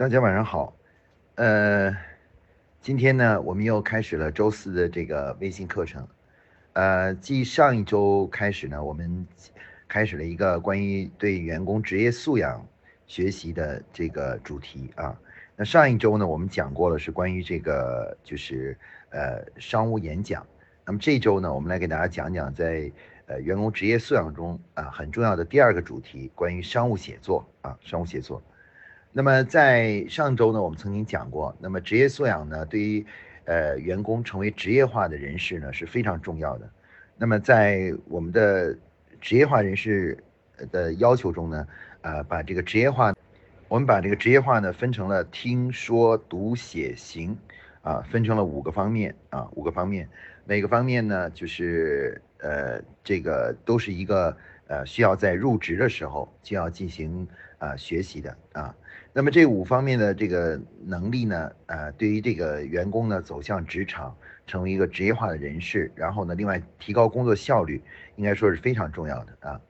大家晚上好，呃，今天呢，我们又开始了周四的这个微信课程。呃，继上一周开始呢，我们开始了一个关于对员工职业素养学习的这个主题啊。那上一周呢，我们讲过了是关于这个就是呃商务演讲。那么这周呢，我们来给大家讲讲在呃员工职业素养中啊很重要的第二个主题，关于商务写作啊商务写作。那么在上周呢，我们曾经讲过，那么职业素养呢，对于呃员工成为职业化的人士呢是非常重要的。那么在我们的职业化人士的要求中呢，呃，把这个职业化，我们把这个职业化呢分成了听说读写行，啊，分成了五个方面啊，五个方面，每个方面呢就是呃这个都是一个呃需要在入职的时候就要进行啊学习的啊。那么这五方面的这个能力呢，呃，对于这个员工呢走向职场，成为一个职业化的人士，然后呢，另外提高工作效率，应该说是非常重要的啊，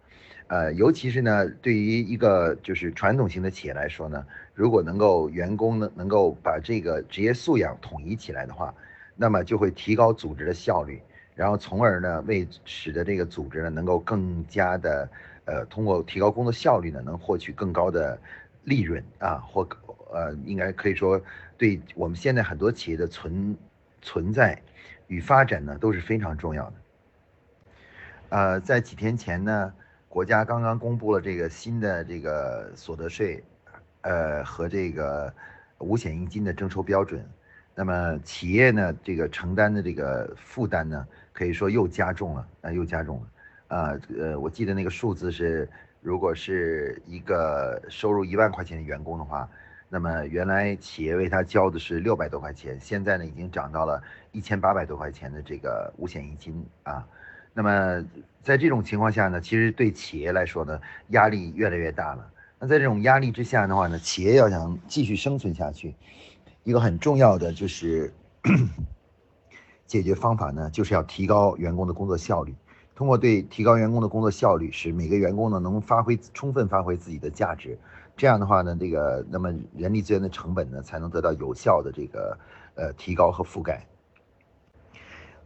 呃，尤其是呢，对于一个就是传统型的企业来说呢，如果能够员工呢能够把这个职业素养统一起来的话，那么就会提高组织的效率，然后从而呢为使得这个组织呢能够更加的呃通过提高工作效率呢能获取更高的。利润啊，或呃，应该可以说，对我们现在很多企业的存存在与发展呢，都是非常重要的。呃，在几天前呢，国家刚刚公布了这个新的这个所得税，呃和这个五险一金的征收标准，那么企业呢，这个承担的这个负担呢，可以说又加重了，啊，又加重了，啊，呃，我记得那个数字是。如果是一个收入一万块钱的员工的话，那么原来企业为他交的是六百多块钱，现在呢已经涨到了一千八百多块钱的这个五险一金啊。那么在这种情况下呢，其实对企业来说呢，压力越来越大了。那在这种压力之下的话呢，企业要想继续生存下去，一个很重要的就是 解决方法呢，就是要提高员工的工作效率。通过对提高员工的工作效率，使每个员工呢能发挥充分发挥自己的价值，这样的话呢，这个那么人力资源的成本呢才能得到有效的这个呃提高和覆盖。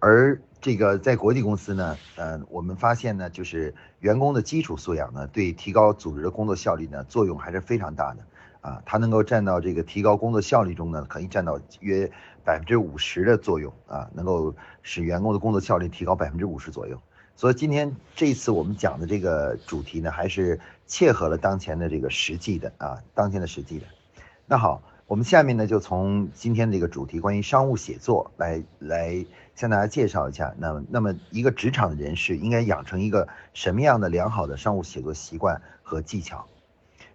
而这个在国际公司呢，呃，我们发现呢，就是员工的基础素养呢，对提高组织的工作效率呢作用还是非常大的啊，它能够占到这个提高工作效率中呢，可以占到约百分之五十的作用啊，能够使员工的工作效率提高百分之五十左右。所以今天这一次我们讲的这个主题呢，还是切合了当前的这个实际的啊，当前的实际的。那好，我们下面呢就从今天这个主题关于商务写作来来向大家介绍一下。那，那么一个职场的人士应该养成一个什么样的良好的商务写作习惯和技巧？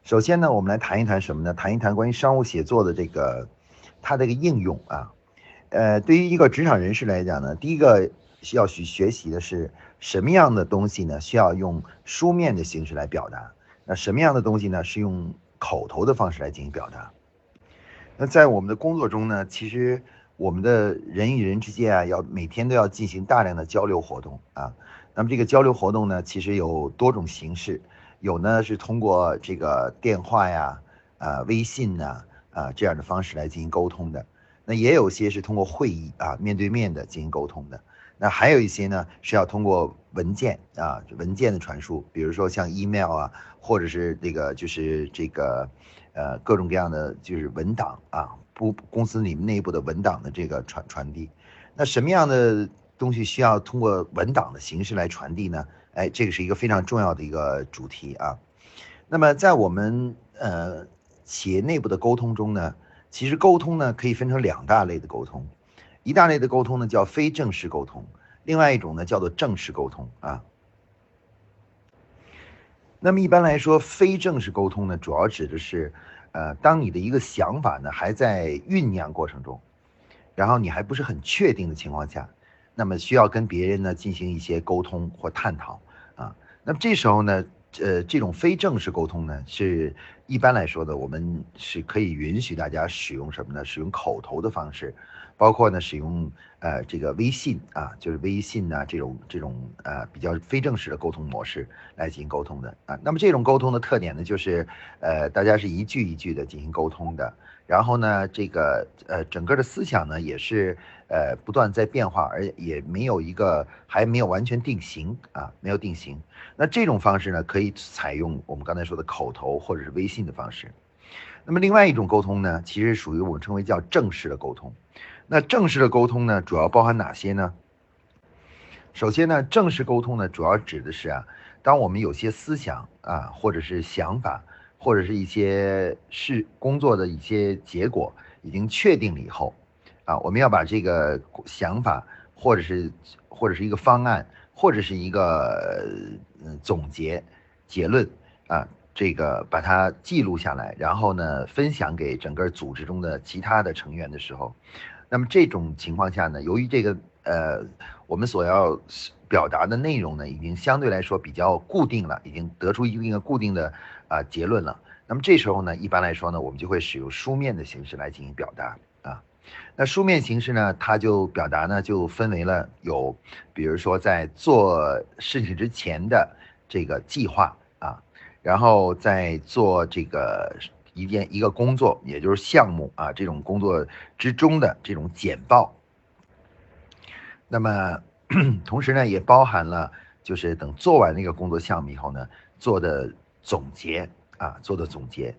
首先呢，我们来谈一谈什么呢？谈一谈关于商务写作的这个它这个应用啊。呃，对于一个职场人士来讲呢，第一个要去学习的是。什么样的东西呢？需要用书面的形式来表达？那什么样的东西呢？是用口头的方式来进行表达？那在我们的工作中呢？其实我们的人与人之间啊，要每天都要进行大量的交流活动啊。那么这个交流活动呢，其实有多种形式，有呢是通过这个电话呀、啊微信呐、啊这样的方式来进行沟通的。那也有些是通过会议啊面对面的进行沟通的。那还有一些呢，是要通过文件啊，文件的传输，比如说像 email 啊，或者是这个就是这个，呃，各种各样的就是文档啊，不公司里面内部的文档的这个传传递。那什么样的东西需要通过文档的形式来传递呢？哎，这个是一个非常重要的一个主题啊。那么在我们呃企业内部的沟通中呢，其实沟通呢可以分成两大类的沟通。一大类的沟通呢叫非正式沟通，另外一种呢叫做正式沟通啊。那么一般来说，非正式沟通呢，主要指的是，呃，当你的一个想法呢还在酝酿过程中，然后你还不是很确定的情况下，那么需要跟别人呢进行一些沟通或探讨啊。那么这时候呢，呃，这种非正式沟通呢，是一般来说的，我们是可以允许大家使用什么呢？使用口头的方式，包括呢使用呃这个微信啊，就是微信呐这种这种呃比较非正式的沟通模式来进行沟通的啊。那么这种沟通的特点呢，就是呃大家是一句一句的进行沟通的。然后呢，这个呃，整个的思想呢也是呃不断在变化，而也没有一个还没有完全定型啊，没有定型。那这种方式呢，可以采用我们刚才说的口头或者是微信的方式。那么另外一种沟通呢，其实属于我们称为叫正式的沟通。那正式的沟通呢，主要包含哪些呢？首先呢，正式沟通呢，主要指的是啊，当我们有些思想啊，或者是想法。或者是一些事工作的一些结果已经确定了以后，啊，我们要把这个想法，或者是或者是一个方案，或者是一个呃总结结论啊，这个把它记录下来，然后呢，分享给整个组织中的其他的成员的时候，那么这种情况下呢，由于这个呃，我们所要表达的内容呢，已经相对来说比较固定了，已经得出一定的固定的。啊，结论了。那么这时候呢，一般来说呢，我们就会使用书面的形式来进行表达啊。那书面形式呢，它就表达呢，就分为了有，比如说在做事情之前的这个计划啊，然后在做这个一件一个工作，也就是项目啊这种工作之中的这种简报。那么 同时呢，也包含了就是等做完那个工作项目以后呢，做的。总结啊，做的总结。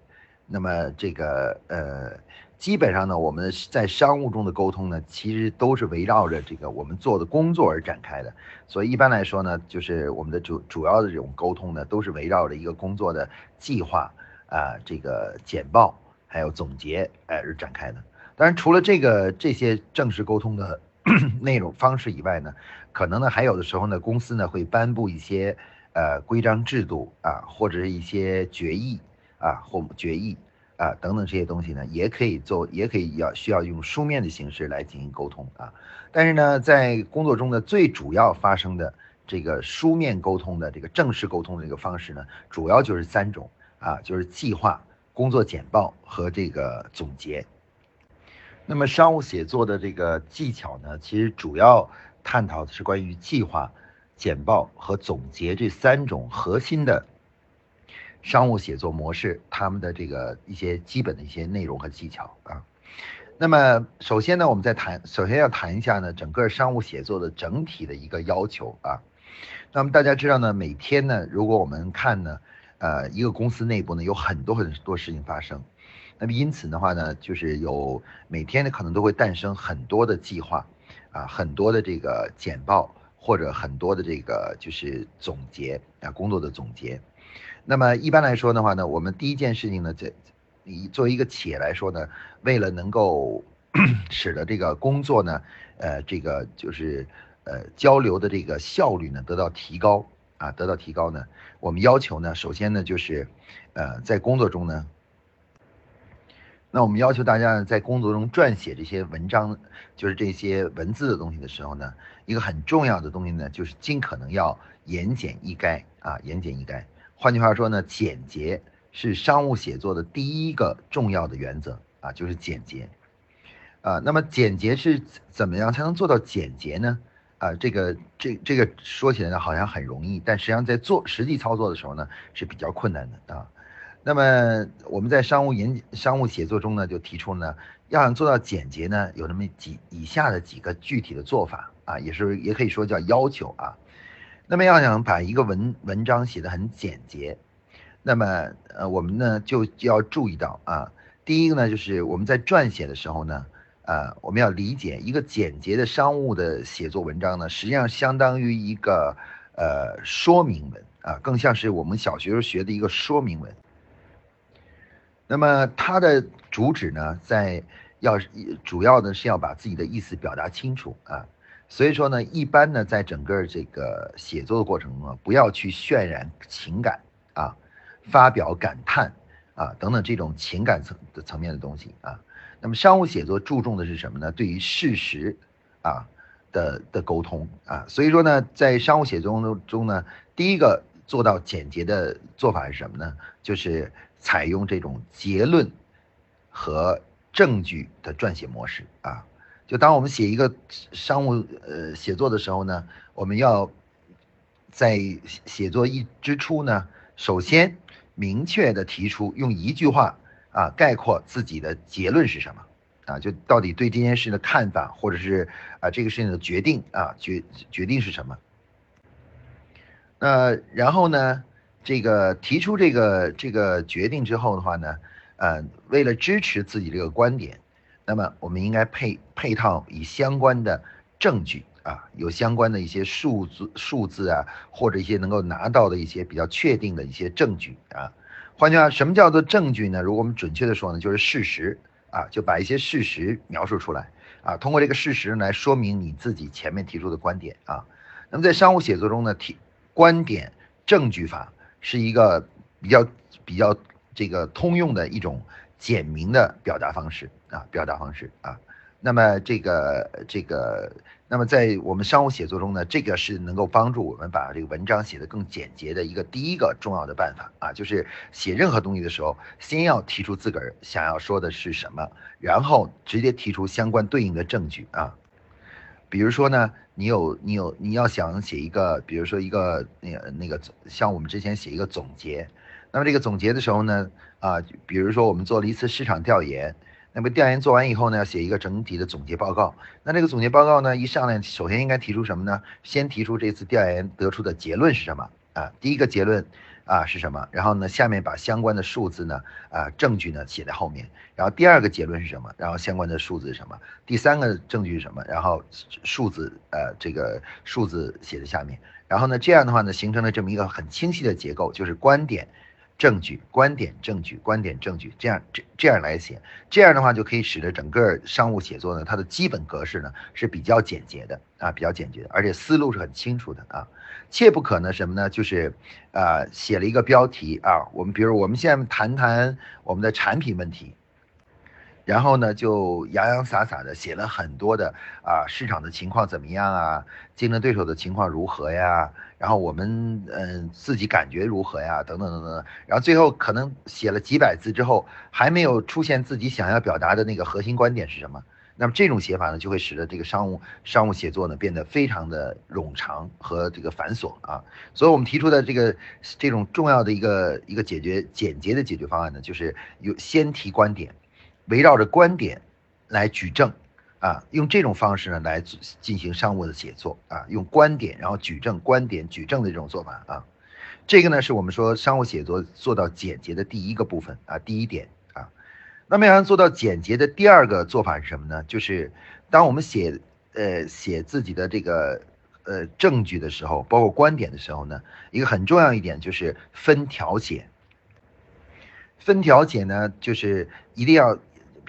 那么这个呃，基本上呢，我们在商务中的沟通呢，其实都是围绕着这个我们做的工作而展开的。所以一般来说呢，就是我们的主主要的这种沟通呢，都是围绕着一个工作的计划啊，这个简报还有总结哎而展开的。当然，除了这个这些正式沟通的 内容方式以外呢，可能呢还有的时候呢，公司呢会颁布一些。呃，规章制度啊，或者是一些决议啊，或决议啊等等这些东西呢，也可以做，也可以要需要用书面的形式来进行沟通啊。但是呢，在工作中的最主要发生的这个书面沟通的这个正式沟通的这个方式呢，主要就是三种啊，就是计划、工作简报和这个总结。那么商务写作的这个技巧呢，其实主要探讨的是关于计划。简报和总结这三种核心的商务写作模式，他们的这个一些基本的一些内容和技巧啊。那么首先呢，我们在谈，首先要谈一下呢，整个商务写作的整体的一个要求啊。那么大家知道呢，每天呢，如果我们看呢，呃，一个公司内部呢有很多很多事情发生，那么因此的话呢，就是有每天呢可能都会诞生很多的计划啊，很多的这个简报。或者很多的这个就是总结啊，工作的总结。那么一般来说的话呢，我们第一件事情呢，这你作为一个企业来说呢，为了能够 使得这个工作呢，呃，这个就是呃交流的这个效率呢得到提高啊，得到提高呢，我们要求呢，首先呢就是呃在工作中呢。那我们要求大家呢，在工作中撰写这些文章，就是这些文字的东西的时候呢，一个很重要的东西呢，就是尽可能要言简意赅啊，言简意赅。换句话说呢，简洁是商务写作的第一个重要的原则啊，就是简洁啊。那么简洁是怎么样才能做到简洁呢？啊，这个这这个说起来呢，好像很容易，但实际上在做实际操作的时候呢，是比较困难的啊。那么我们在商务演商务写作中呢，就提出呢，要想做到简洁呢，有那么几以下的几个具体的做法啊，也是也可以说叫要求啊。那么要想把一个文文章写得很简洁，那么呃我们呢就要注意到啊，第一个呢就是我们在撰写的时候呢，呃我们要理解一个简洁的商务的写作文章呢，实际上相当于一个呃说明文啊，更像是我们小学时候学的一个说明文。那么它的主旨呢，在要主要的是要把自己的意思表达清楚啊，所以说呢，一般呢，在整个这个写作的过程中啊，不要去渲染情感啊，发表感叹啊等等这种情感层的层面的东西啊。那么商务写作注重的是什么呢？对于事实啊的的沟通啊，所以说呢，在商务写作中中呢，第一个做到简洁的做法是什么呢？就是采用这种结论和证据的撰写模式啊。就当我们写一个商务呃写作的时候呢，我们要在写作一之初呢，首先明确的提出用一句话啊概括自己的结论是什么啊，就到底对这件事的看法，或者是啊这个事情的决定啊决决定是什么？那然后呢，这个提出这个这个决定之后的话呢，呃，为了支持自己这个观点。那么我们应该配配套以相关的证据啊，有相关的一些数字数字啊，或者一些能够拿到的一些比较确定的一些证据啊。换句话，什么叫做证据呢？如果我们准确的说呢，就是事实啊，就把一些事实描述出来啊，通过这个事实来说明你自己前面提出的观点啊。那么在商务写作中呢，提观点证据法是一个比较比较这个通用的一种。简明的表达方式啊，表达方式啊，那么这个这个，那么在我们商务写作中呢，这个是能够帮助我们把这个文章写得更简洁的一个第一个重要的办法啊，就是写任何东西的时候，先要提出自个儿想要说的是什么，然后直接提出相关对应的证据啊。比如说呢，你有你有你要想写一个，比如说一个那个那个像我们之前写一个总结。那么这个总结的时候呢，啊，比如说我们做了一次市场调研，那么调研做完以后呢，要写一个整体的总结报告。那这个总结报告呢，一上来首先应该提出什么呢？先提出这次调研得出的结论是什么啊？第一个结论啊是什么？然后呢，下面把相关的数字呢，啊证据呢写在后面。然后第二个结论是什么？然后相关的数字是什么？第三个证据是什么？然后数字呃这个数字写在下面。然后呢，这样的话呢，形成了这么一个很清晰的结构，就是观点。证据、观点、证据、观点、证据，这样这这样来写，这样的话就可以使得整个商务写作呢，它的基本格式呢是比较简洁的啊，比较简洁的，而且思路是很清楚的啊。切不可呢什么呢？就是啊，写了一个标题啊，我们比如我们现在谈谈我们的产品问题。然后呢，就洋洋洒洒的写了很多的啊，市场的情况怎么样啊？竞争对手的情况如何呀？然后我们嗯自己感觉如何呀？等等等等。然后最后可能写了几百字之后，还没有出现自己想要表达的那个核心观点是什么？那么这种写法呢，就会使得这个商务商务写作呢变得非常的冗长和这个繁琐啊。所以我们提出的这个这种重要的一个一个解决简洁的解决方案呢，就是有先提观点。围绕着观点来举证，啊，用这种方式呢来进行商务的写作，啊，用观点然后举证，观点举证的这种做法，啊，这个呢是我们说商务写作做到简洁的第一个部分，啊，第一点，啊，那么要做到简洁的第二个做法是什么呢？就是当我们写，呃，写自己的这个，呃，证据的时候，包括观点的时候呢，一个很重要一点就是分条写，分条写呢，就是一定要。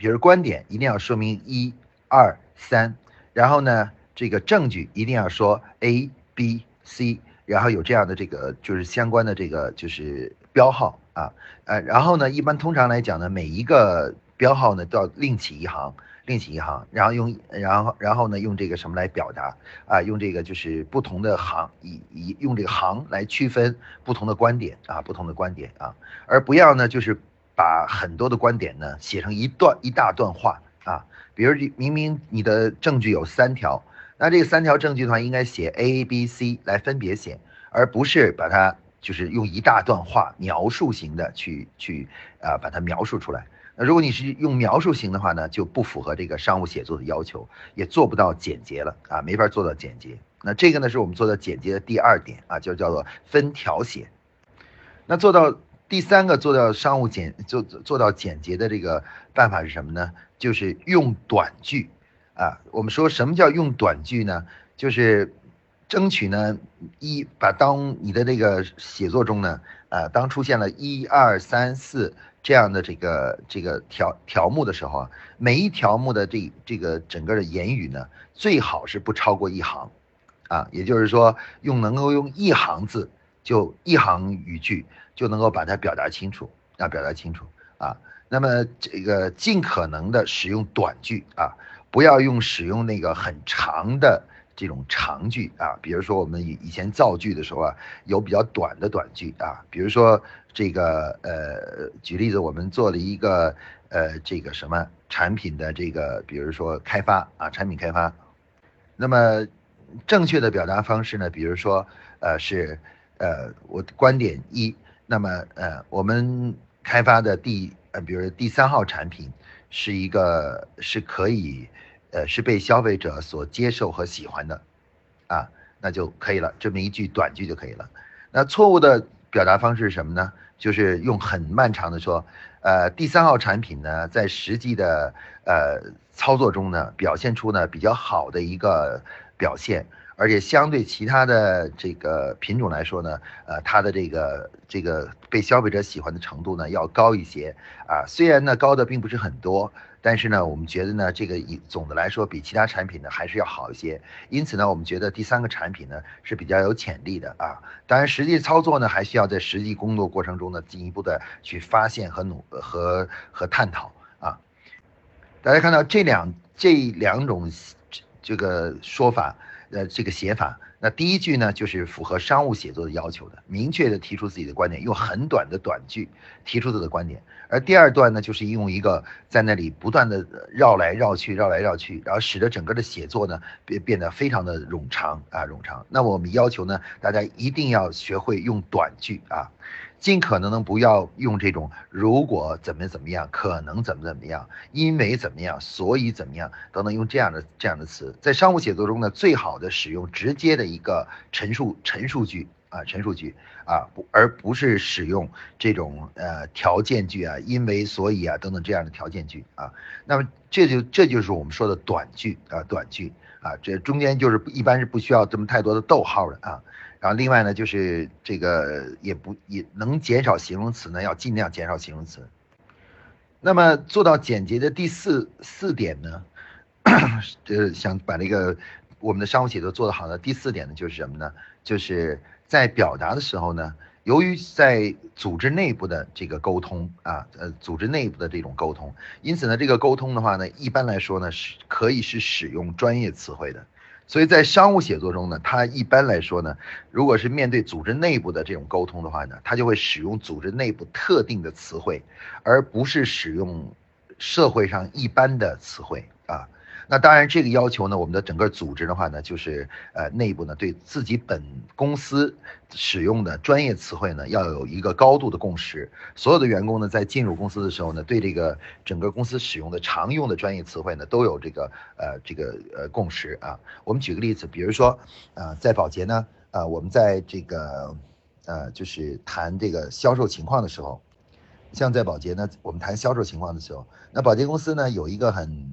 比如观点一定要说明一、二、三，然后呢，这个证据一定要说 A、B、C，然后有这样的这个就是相关的这个就是标号啊，呃，然后呢，一般通常来讲呢，每一个标号呢都要另起一行，另起一行，然后用然后然后呢用这个什么来表达啊？用这个就是不同的行以以用这个行来区分不同的观点啊，不同的观点啊，而不要呢就是。把很多的观点呢写成一段一大段话啊，比如明明你的证据有三条，那这三条证据的话应该写 A、B、C 来分别写，而不是把它就是用一大段话描述型的去去啊把它描述出来。那如果你是用描述型的话呢，就不符合这个商务写作的要求，也做不到简洁了啊，没法做到简洁。那这个呢是我们做到简洁的第二点啊，就叫做分条写。那做到。第三个做到商务简做做到简洁的这个办法是什么呢？就是用短句啊。我们说什么叫用短句呢？就是争取呢一把当你的这个写作中呢，啊，当出现了一二三四这样的这个这个条条目的时候啊，每一条目的这这个整个的言语呢，最好是不超过一行啊。也就是说，用能够用一行字就一行语句。就能够把它表达清楚啊，表达清楚啊。那么这个尽可能的使用短句啊，不要用使用那个很长的这种长句啊，比如说我们以以前造句的时候啊，有比较短的短句啊，比如说这个呃，举例子，我们做了一个呃这个什么产品的这个，比如说开发啊，产品开发，那么正确的表达方式呢，比如说呃是呃我观点一，那么呃我们开发的第呃比如第三号产品是一个是可以。呃，是被消费者所接受和喜欢的，啊，那就可以了，这么一句短句就可以了。那错误的表达方式是什么呢？就是用很漫长的说，呃，第三号产品呢，在实际的呃操作中呢，表现出呢比较好的一个表现。而且相对其他的这个品种来说呢，呃，它的这个这个被消费者喜欢的程度呢要高一些啊。虽然呢高的并不是很多，但是呢我们觉得呢这个以总的来说比其他产品呢还是要好一些。因此呢我们觉得第三个产品呢是比较有潜力的啊。当然实际操作呢还需要在实际工作过程中呢进一步的去发现和努和和探讨啊。大家看到这两这两种这个说法。呃，这个写法，那第一句呢，就是符合商务写作的要求的，明确的提出自己的观点，用很短的短句提出自己的观点。而第二段呢，就是用一个在那里不断的绕来绕去，绕来绕去，然后使得整个的写作呢变变得非常的冗长啊，冗长。那我们要求呢，大家一定要学会用短句啊。尽可能的不要用这种如果怎么怎么样，可能怎么怎么样，因为怎么样，所以怎么样等等，用这样的这样的词，在商务写作中呢，最好的使用直接的一个陈述陈述句。啊，陈述句啊，不而不是使用这种呃条件句啊，因为所以啊等等这样的条件句啊。那么这就这就是我们说的短句啊，短句啊，这中间就是一般是不需要这么太多的逗号的啊。然后另外呢，就是这个也不也能减少形容词呢，要尽量减少形容词。那么做到简洁的第四四点呢，就是想把那个我们的商务写作做得好的第四点呢，就是什么呢？就是在表达的时候呢，由于在组织内部的这个沟通啊，呃，组织内部的这种沟通，因此呢，这个沟通的话呢，一般来说呢，是可以是使用专业词汇的。所以在商务写作中呢，它一般来说呢，如果是面对组织内部的这种沟通的话呢，它就会使用组织内部特定的词汇，而不是使用社会上一般的词汇啊。那当然，这个要求呢，我们的整个组织的话呢，就是呃内部呢对自己本公司使用的专业词汇呢，要有一个高度的共识。所有的员工呢，在进入公司的时候呢，对这个整个公司使用的常用的专业词汇呢，都有这个呃这个呃共识啊。我们举个例子，比如说呃在保洁呢，呃我们在这个呃就是谈这个销售情况的时候，像在保洁呢，我们谈销售情况的时候，那保洁公司呢有一个很。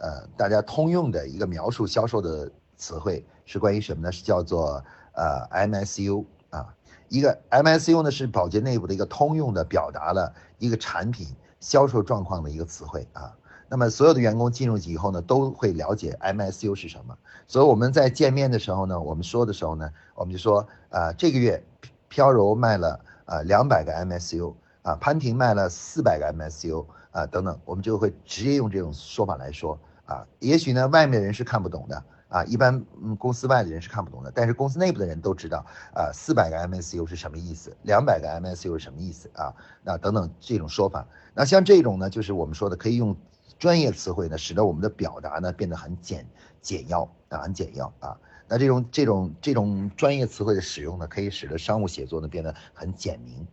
呃，大家通用的一个描述销售的词汇是关于什么呢？是叫做呃 MSU 啊，一个 MSU 呢是保洁内部的一个通用的表达了一个产品销售状况的一个词汇啊。那么所有的员工进入以后呢，都会了解 MSU 是什么。所以我们在见面的时候呢，我们说的时候呢，我们就说啊，这个月飘柔卖了啊两百个 MSU 啊，潘婷卖了四百个 MSU 啊等等，我们就会直接用这种说法来说。啊，也许呢，外面人是看不懂的啊，一般嗯公司外的人是看不懂的，但是公司内部的人都知道啊，四百个 MSU 是什么意思，两百个 MSU 是什么意思啊？那等等这种说法，那像这种呢，就是我们说的可以用专业词汇呢，使得我们的表达呢变得很简简要啊，很简要啊。那这种这种这种专业词汇的使用呢，可以使得商务写作呢变得很简明。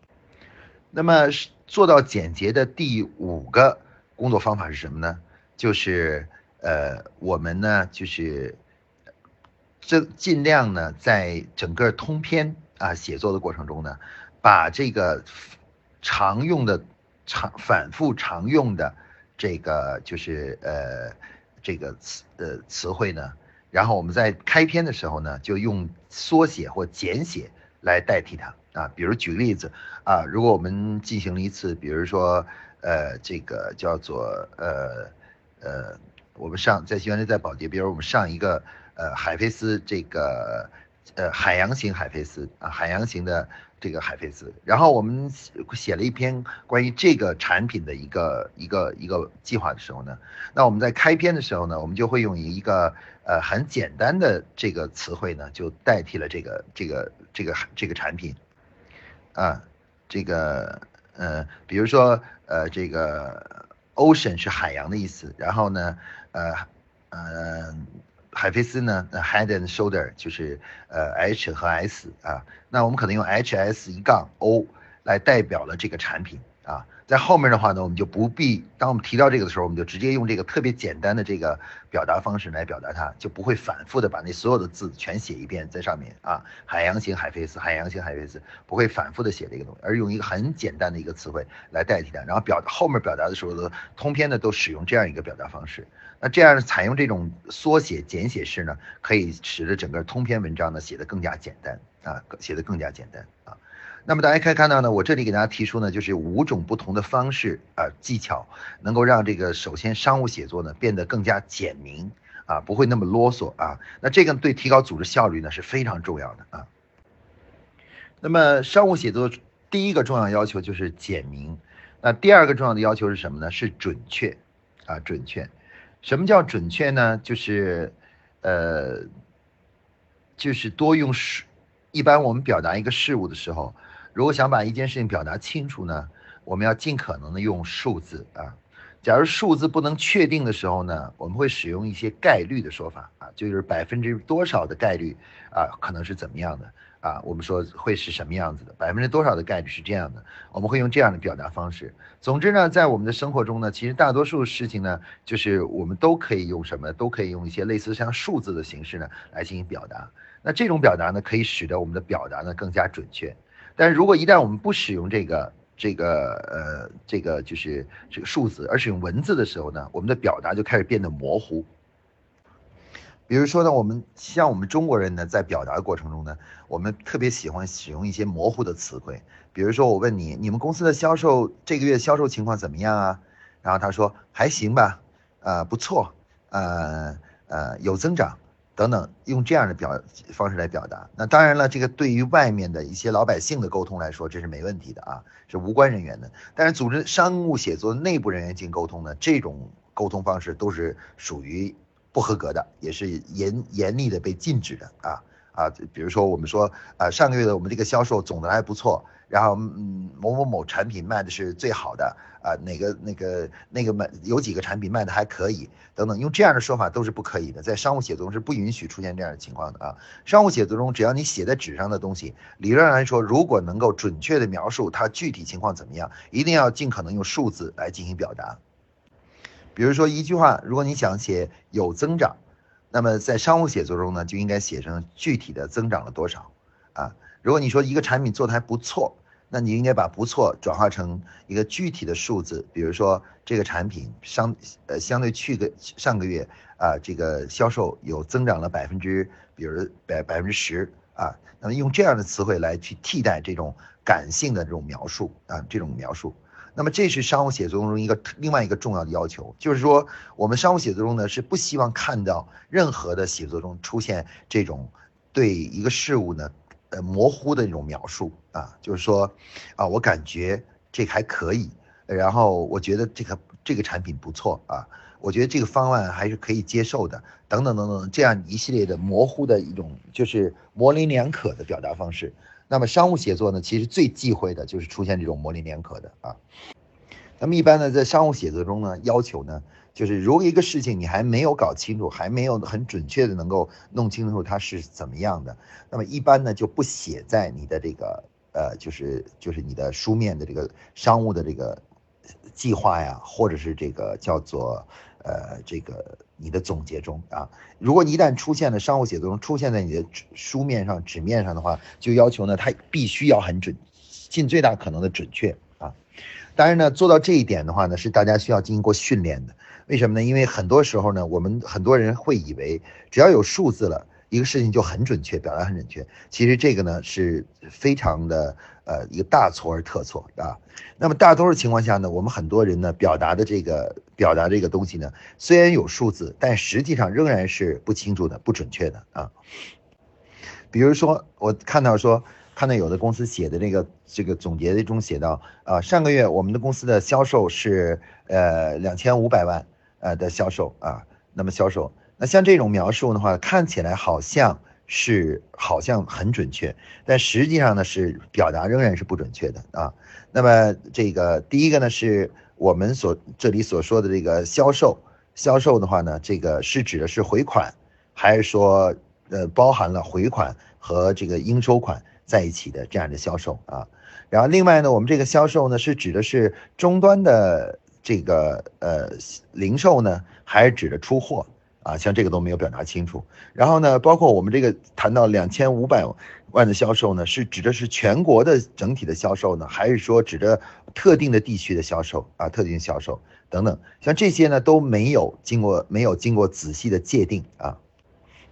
那么做到简洁的第五个工作方法是什么呢？就是。呃，我们呢就是这尽量呢，在整个通篇啊写作的过程中呢，把这个常用的、常反复常用的这个就是呃这个词呃词汇呢，然后我们在开篇的时候呢，就用缩写或简写来代替它啊。比如举个例子啊，如果我们进行了一次，比如说呃这个叫做呃呃。我们上在原来在保洁，比如我们上一个呃海飞丝这个呃海洋型海飞丝啊海洋型的这个海飞丝，然后我们写了一篇关于这个产品的一个一个一个计划的时候呢，那我们在开篇的时候呢，我们就会用一个呃很简单的这个词汇呢，就代替了这个这个这个这个产品，啊，这个呃，比如说呃这个 ocean 是海洋的意思，然后呢呃呃。海飞丝呢，head and shoulder 就是呃 H 和 S 啊，那我们可能用 HS 一杠 O 来代表了这个产品啊，在后面的话呢，我们就不必，当我们提到这个的时候，我们就直接用这个特别简单的这个表达方式来表达它，就不会反复的把那所有的字全写一遍在上面啊，海洋型海飞丝，海洋型海飞丝不会反复的写这个东西，而用一个很简单的一个词汇来代替它，然后表后面表达的时候呢，通篇呢都使用这样一个表达方式。那这样采用这种缩写简写式呢，可以使得整个通篇文章呢写得更加简单啊，写得更加简单啊。那么大家可以看到呢，我这里给大家提出呢，就是五种不同的方式啊技巧，能够让这个首先商务写作呢变得更加简明啊，不会那么啰嗦啊。那这个对提高组织效率呢是非常重要的啊。那么商务写作第一个重要要求就是简明，那第二个重要的要求是什么呢？是准确啊，准确。什么叫准确呢？就是，呃，就是多用数。一般我们表达一个事物的时候，如果想把一件事情表达清楚呢，我们要尽可能的用数字啊。假如数字不能确定的时候呢，我们会使用一些概率的说法啊，就是百分之多少的概率啊，可能是怎么样的。啊，我们说会是什么样子的？百分之多少的概率是这样的？我们会用这样的表达方式。总之呢，在我们的生活中呢，其实大多数事情呢，就是我们都可以用什么？都可以用一些类似像数字的形式呢来进行表达。那这种表达呢，可以使得我们的表达呢更加准确。但是如果一旦我们不使用这个这个呃这个就是这个数字，而使用文字的时候呢，我们的表达就开始变得模糊。比如说呢，我们像我们中国人呢，在表达的过程中呢，我们特别喜欢使用一些模糊的词汇。比如说，我问你，你们公司的销售这个月销售情况怎么样啊？然后他说还行吧，呃，不错，呃呃，有增长等等，用这样的表方式来表达。那当然了，这个对于外面的一些老百姓的沟通来说，这是没问题的啊，是无关人员的。但是组织商务写作内部人员进行沟通呢，这种沟通方式都是属于。不合格的，也是严严厉的被禁止的啊啊！比如说我们说啊，上个月的我们这个销售总的还不错，然后嗯某某某产品卖的是最好的啊，哪个那个那个卖有几个产品卖的还可以等等，用这样的说法都是不可以的，在商务写作中是不允许出现这样的情况的啊！商务写作中，只要你写在纸上的东西，理论上来说，如果能够准确的描述它具体情况怎么样，一定要尽可能用数字来进行表达。比如说一句话，如果你想写有增长，那么在商务写作中呢，就应该写成具体的增长了多少啊。如果你说一个产品做的还不错，那你应该把不错转化成一个具体的数字，比如说这个产品相呃相对去个上个月啊，这个销售有增长了百分之，比如百百分之十啊，那么用这样的词汇来去替代这种感性的这种描述啊，这种描述。那么这是商务写作中一个另外一个重要的要求，就是说我们商务写作中呢是不希望看到任何的写作中出现这种对一个事物呢呃模糊的那种描述啊，就是说啊我感觉这还可以，然后我觉得这个这个产品不错啊，我觉得这个方案还是可以接受的，等等等等这样一系列的模糊的一种就是模棱两可的表达方式。那么商务写作呢，其实最忌讳的就是出现这种模棱两可的啊。那么一般呢，在商务写作中呢，要求呢，就是如果一个事情你还没有搞清楚，还没有很准确的能够弄清楚它是怎么样的，那么一般呢就不写在你的这个呃，就是就是你的书面的这个商务的这个计划呀，或者是这个叫做呃这个。你的总结中啊，如果你一旦出现了商务写作中出现在你的书面上、纸面上的话，就要求呢，它必须要很准，尽最大可能的准确啊。当然呢，做到这一点的话呢，是大家需要经过训练的。为什么呢？因为很多时候呢，我们很多人会以为只要有数字了。一个事情就很准确，表达很准确。其实这个呢是非常的呃一个大错而特错啊。那么大多数情况下呢，我们很多人呢表达的这个表达这个东西呢，虽然有数字，但实际上仍然是不清楚的、不准确的啊。比如说我看到说看到有的公司写的这个这个总结中写到，啊，上个月我们的公司的销售是呃两千五百万呃的销售啊，那么销售，那像这种描述的话，看起来好像是好像很准确，但实际上呢是表达仍然是不准确的啊。那么这个第一个呢是我们所这里所说的这个销售，销售的话呢，这个是指的是回款，还是说呃包含了回款和这个应收款？在一起的这样的销售啊，然后另外呢，我们这个销售呢是指的是终端的这个呃零售呢，还是指的出货啊？像这个都没有表达清楚。然后呢，包括我们这个谈到两千五百万的销售呢，是指的是全国的整体的销售呢，还是说指的特定的地区的销售啊？特定销售等等，像这些呢都没有经过没有经过仔细的界定啊。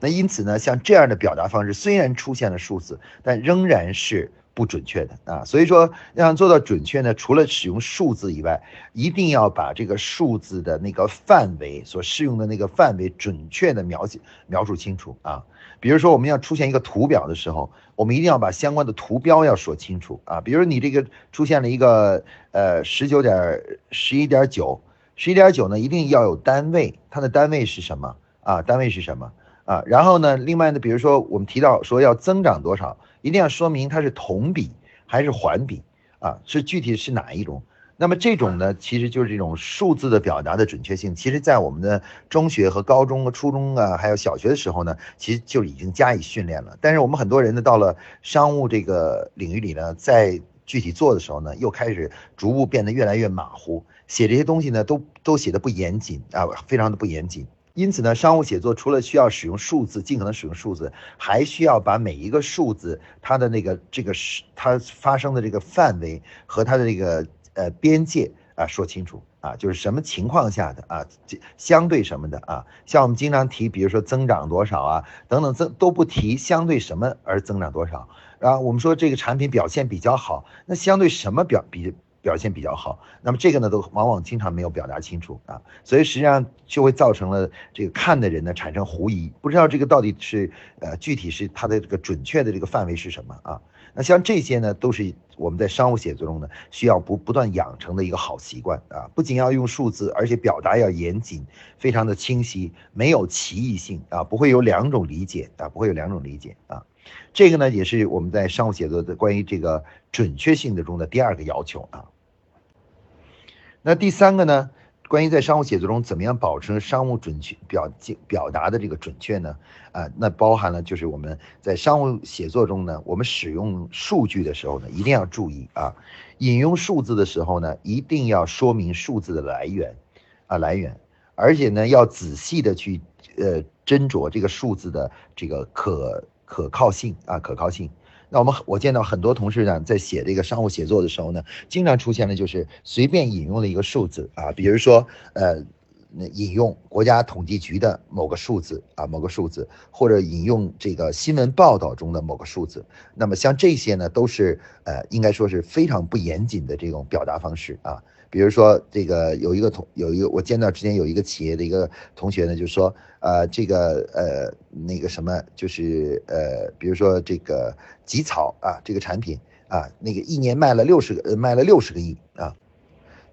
那因此呢，像这样的表达方式虽然出现了数字，但仍然是不准确的啊。所以说，要做到准确呢，除了使用数字以外，一定要把这个数字的那个范围所适用的那个范围准确的描写描述清楚啊。比如说，我们要出现一个图表的时候，我们一定要把相关的图标要说清楚啊。比如你这个出现了一个呃十九点十一点九，十一点九呢，一定要有单位，它的单位是什么啊？单位是什么？啊，然后呢，另外呢，比如说我们提到说要增长多少，一定要说明它是同比还是环比啊，是具体是哪一种？那么这种呢，其实就是这种数字的表达的准确性，其实在我们的中学和高中和初中啊，还有小学的时候呢，其实就已经加以训练了。但是我们很多人呢，到了商务这个领域里呢，在具体做的时候呢，又开始逐步变得越来越马虎，写这些东西呢，都都写的不严谨啊，非常的不严谨。因此呢，商务写作除了需要使用数字，尽可能使用数字，还需要把每一个数字它的那个这个是它发生的这个范围和它的这个呃边界啊说清楚啊，就是什么情况下的啊，相对什么的啊，像我们经常提，比如说增长多少啊等等增都不提相对什么而增长多少，然后我们说这个产品表现比较好，那相对什么表比？表现比较好，那么这个呢，都往往经常没有表达清楚啊，所以实际上就会造成了这个看的人呢产生狐疑，不知道这个到底是呃具体是它的这个准确的这个范围是什么啊？那像这些呢，都是我们在商务写作中呢需要不不断养成的一个好习惯啊，不仅要用数字，而且表达要严谨，非常的清晰，没有歧义性啊，不会有两种理解啊，不会有两种理解啊。这个呢，也是我们在商务写作的关于这个准确性的中的第二个要求啊。那第三个呢？关于在商务写作中怎么样保持商务准确表表达的这个准确呢？啊，那包含了就是我们在商务写作中呢，我们使用数据的时候呢，一定要注意啊，引用数字的时候呢，一定要说明数字的来源啊来源，而且呢，要仔细的去呃斟酌这个数字的这个可可靠性啊可靠性。那我们我见到很多同事呢，在写这个商务写作的时候呢，经常出现的就是随便引用了一个数字啊，比如说呃，引用国家统计局的某个数字啊，某个数字，或者引用这个新闻报道中的某个数字。那么像这些呢，都是呃，应该说是非常不严谨的这种表达方式啊。比如说，这个有一个同有一个我见到之前有一个企业的一个同学呢，就说，呃，这个呃那个什么，就是呃，比如说这个吉草啊，这个产品啊，那个一年卖了六十个，卖了六十个亿啊。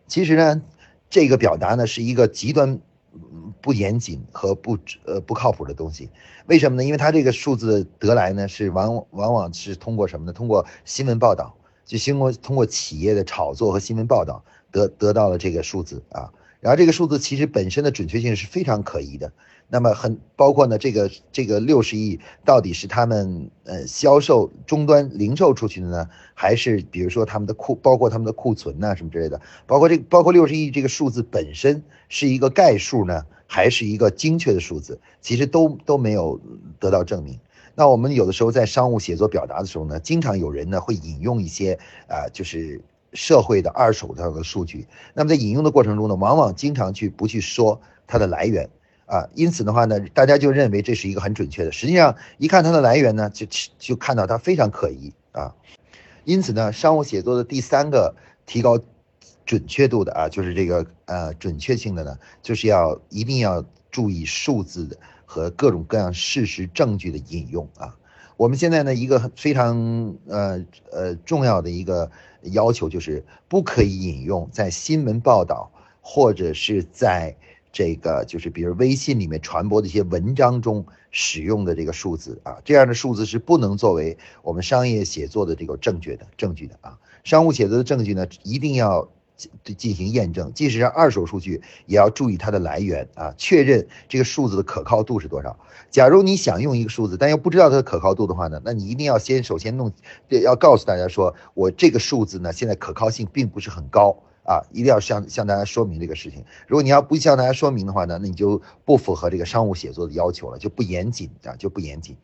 其实呢，这个表达呢是一个极端不严谨和不呃不靠谱的东西。为什么呢？因为它这个数字得来呢，是往往往是通过什么呢？通过新闻报道，就经过通过企业的炒作和新闻报道。得得到了这个数字啊，然后这个数字其实本身的准确性是非常可疑的。那么很包括呢，这个这个六十亿到底是他们呃销售终端零售出去的呢，还是比如说他们的库，包括他们的库存呐什么之类的，包括这包括六十亿这个数字本身是一个概数呢，还是一个精确的数字，其实都都没有得到证明。那我们有的时候在商务写作表达的时候呢，经常有人呢会引用一些啊，就是。社会的二手的数据，那么在引用的过程中呢，往往经常去不去说它的来源啊，因此的话呢，大家就认为这是一个很准确的，实际上一看它的来源呢，就就看到它非常可疑啊，因此呢，商务写作的第三个提高准确度的啊，就是这个呃准确性的呢，就是要一定要注意数字的和各种各样事实证据的引用啊。我们现在呢一个非常呃呃重要的一个要求就是不可以引用在新闻报道或者是在这个就是比如微信里面传播的一些文章中使用的这个数字啊，这样的数字是不能作为我们商业写作的这个证据的证据的啊。商务写作的证据呢，一定要进进行验证，即使是二手数据，也要注意它的来源啊，确认这个数字的可靠度是多少。假如你想用一个数字，但又不知道它的可靠度的话呢，那你一定要先首先弄，要告诉大家说，我这个数字呢，现在可靠性并不是很高啊，一定要向向大家说明这个事情。如果你要不向大家说明的话呢，那你就不符合这个商务写作的要求了，就不严谨啊，就不严谨。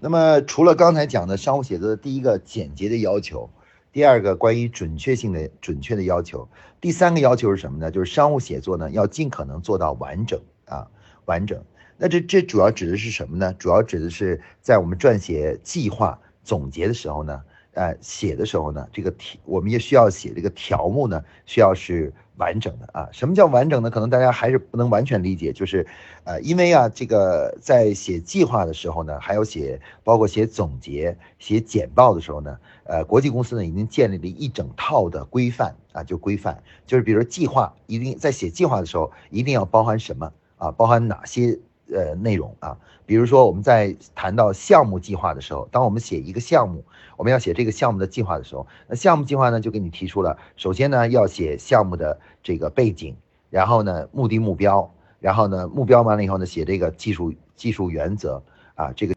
那么除了刚才讲的商务写作的第一个简洁的要求。第二个关于准确性的准确的要求，第三个要求是什么呢？就是商务写作呢要尽可能做到完整啊，完整。那这这主要指的是什么呢？主要指的是在我们撰写计划总结的时候呢，呃，写的时候呢，这个题我们也需要写这个条目呢，需要是。完整的啊，什么叫完整呢？可能大家还是不能完全理解，就是，呃，因为啊，这个在写计划的时候呢，还有写包括写总结、写简报的时候呢，呃，国际公司呢已经建立了一整套的规范啊，就规范，就是比如计划一定在写计划的时候一定要包含什么啊，包含哪些。呃，内容啊，比如说我们在谈到项目计划的时候，当我们写一个项目，我们要写这个项目的计划的时候，那项目计划呢就给你提出了，首先呢要写项目的这个背景，然后呢目的目标，然后呢目标完了以后呢写这个技术技术原则啊，这个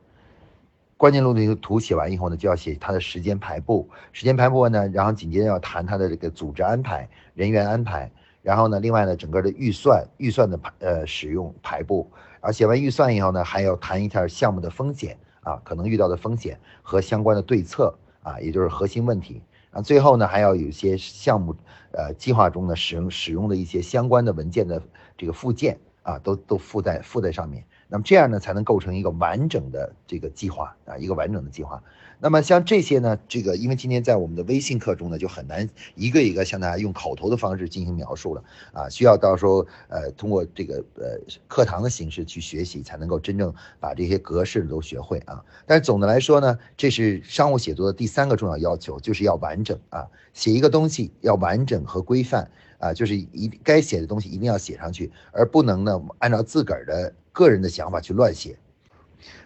关键路径图写完以后呢就要写它的时间排布，时间排布呢，然后紧接着要谈它的这个组织安排、人员安排，然后呢另外呢整个的预算预算的呃使用排布。而写完预算以后呢，还要谈一下项目的风险啊，可能遇到的风险和相关的对策啊，也就是核心问题啊。最后呢，还要有一些项目呃计划中的使用使用的一些相关的文件的这个附件啊，都都附在附在上面。那么这样呢，才能构成一个完整的这个计划啊，一个完整的计划。那么像这些呢，这个因为今天在我们的微信课中呢，就很难一个一个向大家用口头的方式进行描述了啊，需要到时候呃通过这个呃课堂的形式去学习，才能够真正把这些格式都学会啊。但是总的来说呢，这是商务写作的第三个重要要求，就是要完整啊，写一个东西要完整和规范啊，就是一该写的东西一定要写上去，而不能呢按照自个儿的。个人的想法去乱写，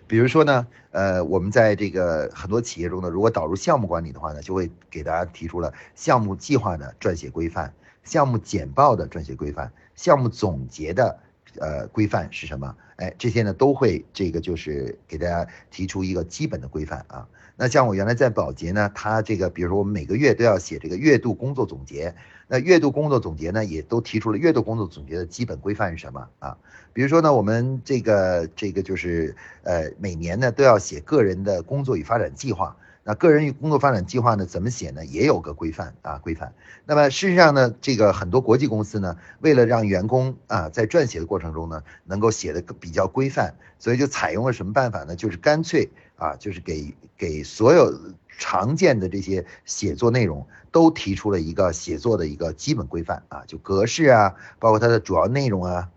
比如说呢，呃，我们在这个很多企业中呢，如果导入项目管理的话呢，就会给大家提出了项目计划的撰写规范、项目简报的撰写规范、项目总结的呃规范是什么？哎，这些呢都会这个就是给大家提出一个基本的规范啊。那像我原来在保洁呢，他这个比如说我们每个月都要写这个月度工作总结。那月度工作总结呢，也都提出了月度工作总结的基本规范是什么啊？比如说呢，我们这个这个就是呃，每年呢都要写个人的工作与发展计划。那个人与工作发展计划呢，怎么写呢？也有个规范啊，规范。那么事实上呢，这个很多国际公司呢，为了让员工啊在撰写的过程中呢，能够写的比较规范，所以就采用了什么办法呢？就是干脆啊，就是给给所有。常见的这些写作内容都提出了一个写作的一个基本规范啊，就格式啊，包括它的主要内容啊，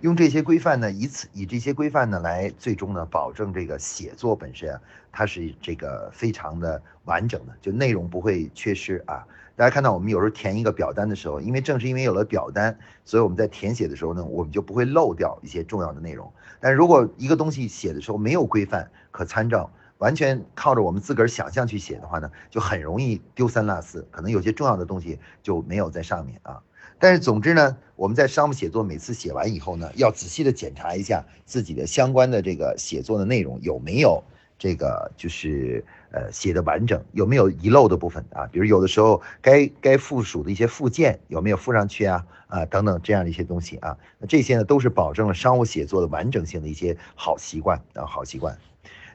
用这些规范呢，以此以这些规范呢来最终呢保证这个写作本身啊，它是这个非常的完整的，就内容不会缺失啊。大家看到我们有时候填一个表单的时候，因为正是因为有了表单，所以我们在填写的时候呢，我们就不会漏掉一些重要的内容。但如果一个东西写的时候没有规范可参照。完全靠着我们自个儿想象去写的话呢，就很容易丢三落四，可能有些重要的东西就没有在上面啊。但是总之呢，我们在商务写作每次写完以后呢，要仔细的检查一下自己的相关的这个写作的内容有没有这个就是呃写的完整，有没有遗漏的部分啊？比如有的时候该该附属的一些附件有没有附上去啊？啊等等这样的一些东西啊，那这些呢都是保证了商务写作的完整性的一些好习惯啊，好习惯。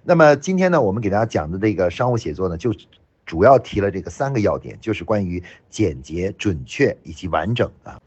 那么今天呢，我们给大家讲的这个商务写作呢，就主要提了这个三个要点，就是关于简洁、准确以及完整啊。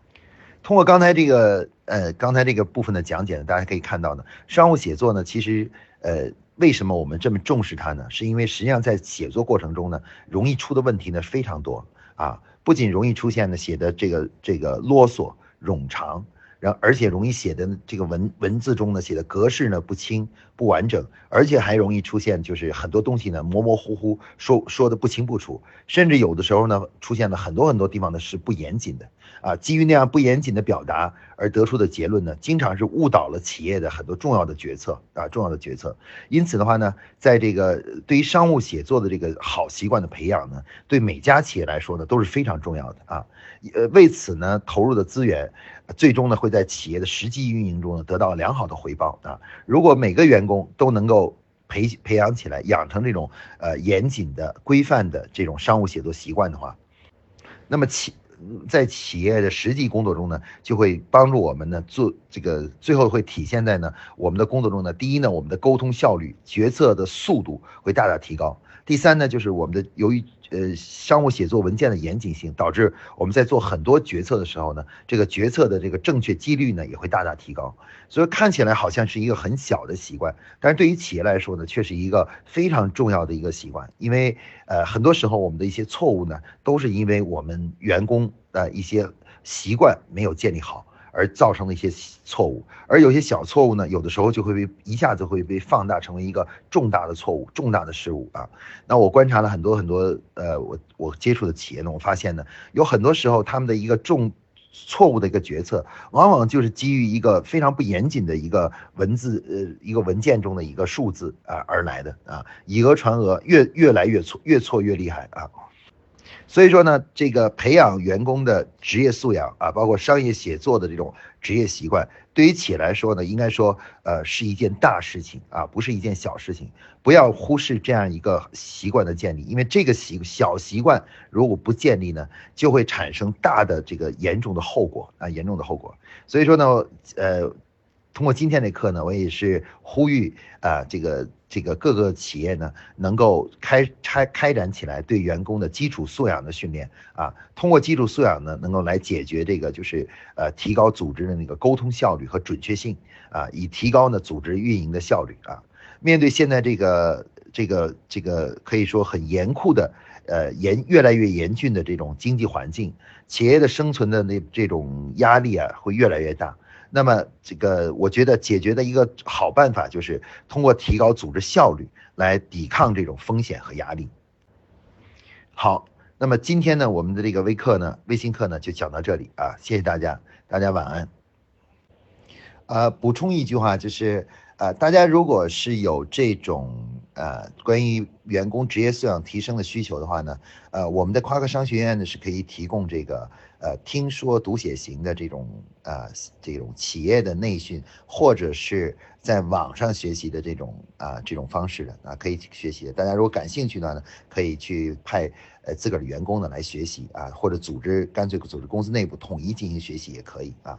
通过刚才这个呃刚才这个部分的讲解呢，大家可以看到呢，商务写作呢，其实呃为什么我们这么重视它呢？是因为实际上在写作过程中呢，容易出的问题呢非常多啊，不仅容易出现呢写的这个这个啰嗦冗长，然后而且容易写的这个文文字中呢写的格式呢不清不完整，而且还容易出现就是很多东西呢模模糊糊说说的不清不楚，甚至有的时候呢出现了很多很多地方呢是不严谨的啊，基于那样不严谨的表达而得出的结论呢，经常是误导了企业的很多重要的决策啊重要的决策。因此的话呢，在这个对于商务写作的这个好习惯的培养呢，对每家企业来说呢都是非常重要的啊，呃为此呢投入的资源。最终呢，会在企业的实际运营中呢得到良好的回报啊！如果每个员工都能够培培养起来，养成这种呃严谨的、规范的这种商务写作习惯的话，那么企在企业的实际工作中呢，就会帮助我们呢做这个，最后会体现在呢我们的工作中呢。第一呢，我们的沟通效率、决策的速度会大大提高。第三呢，就是我们的由于呃商务写作文件的严谨性，导致我们在做很多决策的时候呢，这个决策的这个正确几率呢也会大大提高。所以看起来好像是一个很小的习惯，但是对于企业来说呢，却是一个非常重要的一个习惯。因为呃很多时候我们的一些错误呢，都是因为我们员工的一些习惯没有建立好。而造成的一些错误，而有些小错误呢，有的时候就会被一下子会被放大成为一个重大的错误、重大的失误啊。那我观察了很多很多，呃，我我接触的企业呢，我发现呢，有很多时候他们的一个重错误的一个决策，往往就是基于一个非常不严谨的一个文字，呃，一个文件中的一个数字啊而来的啊，以讹传讹，越越来越错，越错越厉害啊。所以说呢，这个培养员工的职业素养啊，包括商业写作的这种职业习惯，对于企业来说呢，应该说，呃，是一件大事情啊，不是一件小事情。不要忽视这样一个习惯的建立，因为这个习小习惯如果不建立呢，就会产生大的这个严重的后果啊，严重的后果。所以说呢，呃。通过今天的课呢，我也是呼吁啊，这个这个各个企业呢，能够开开开展起来对员工的基础素养的训练啊，通过基础素养呢，能够来解决这个就是呃提高组织的那个沟通效率和准确性啊，以提高呢组织运营的效率啊。面对现在这个这个这个可以说很严酷的呃严越来越严峻的这种经济环境，企业的生存的那这种压力啊会越来越大。那么，这个我觉得解决的一个好办法就是通过提高组织效率来抵抗这种风险和压力。好，那么今天呢，我们的这个微课呢，微信课呢就讲到这里啊，谢谢大家，大家晚安。呃，补充一句话就是。呃，大家如果是有这种呃关于员工职业素养提升的需求的话呢，呃，我们的夸克商学院呢是可以提供这个呃听说读写型的这种呃这种企业的内训，或者是在网上学习的这种啊这种方式的啊可以学习。大家如果感兴趣的呢，可以去派呃自个儿的员工呢来学习啊，或者组织干脆组织公司内部统一进行学习也可以啊。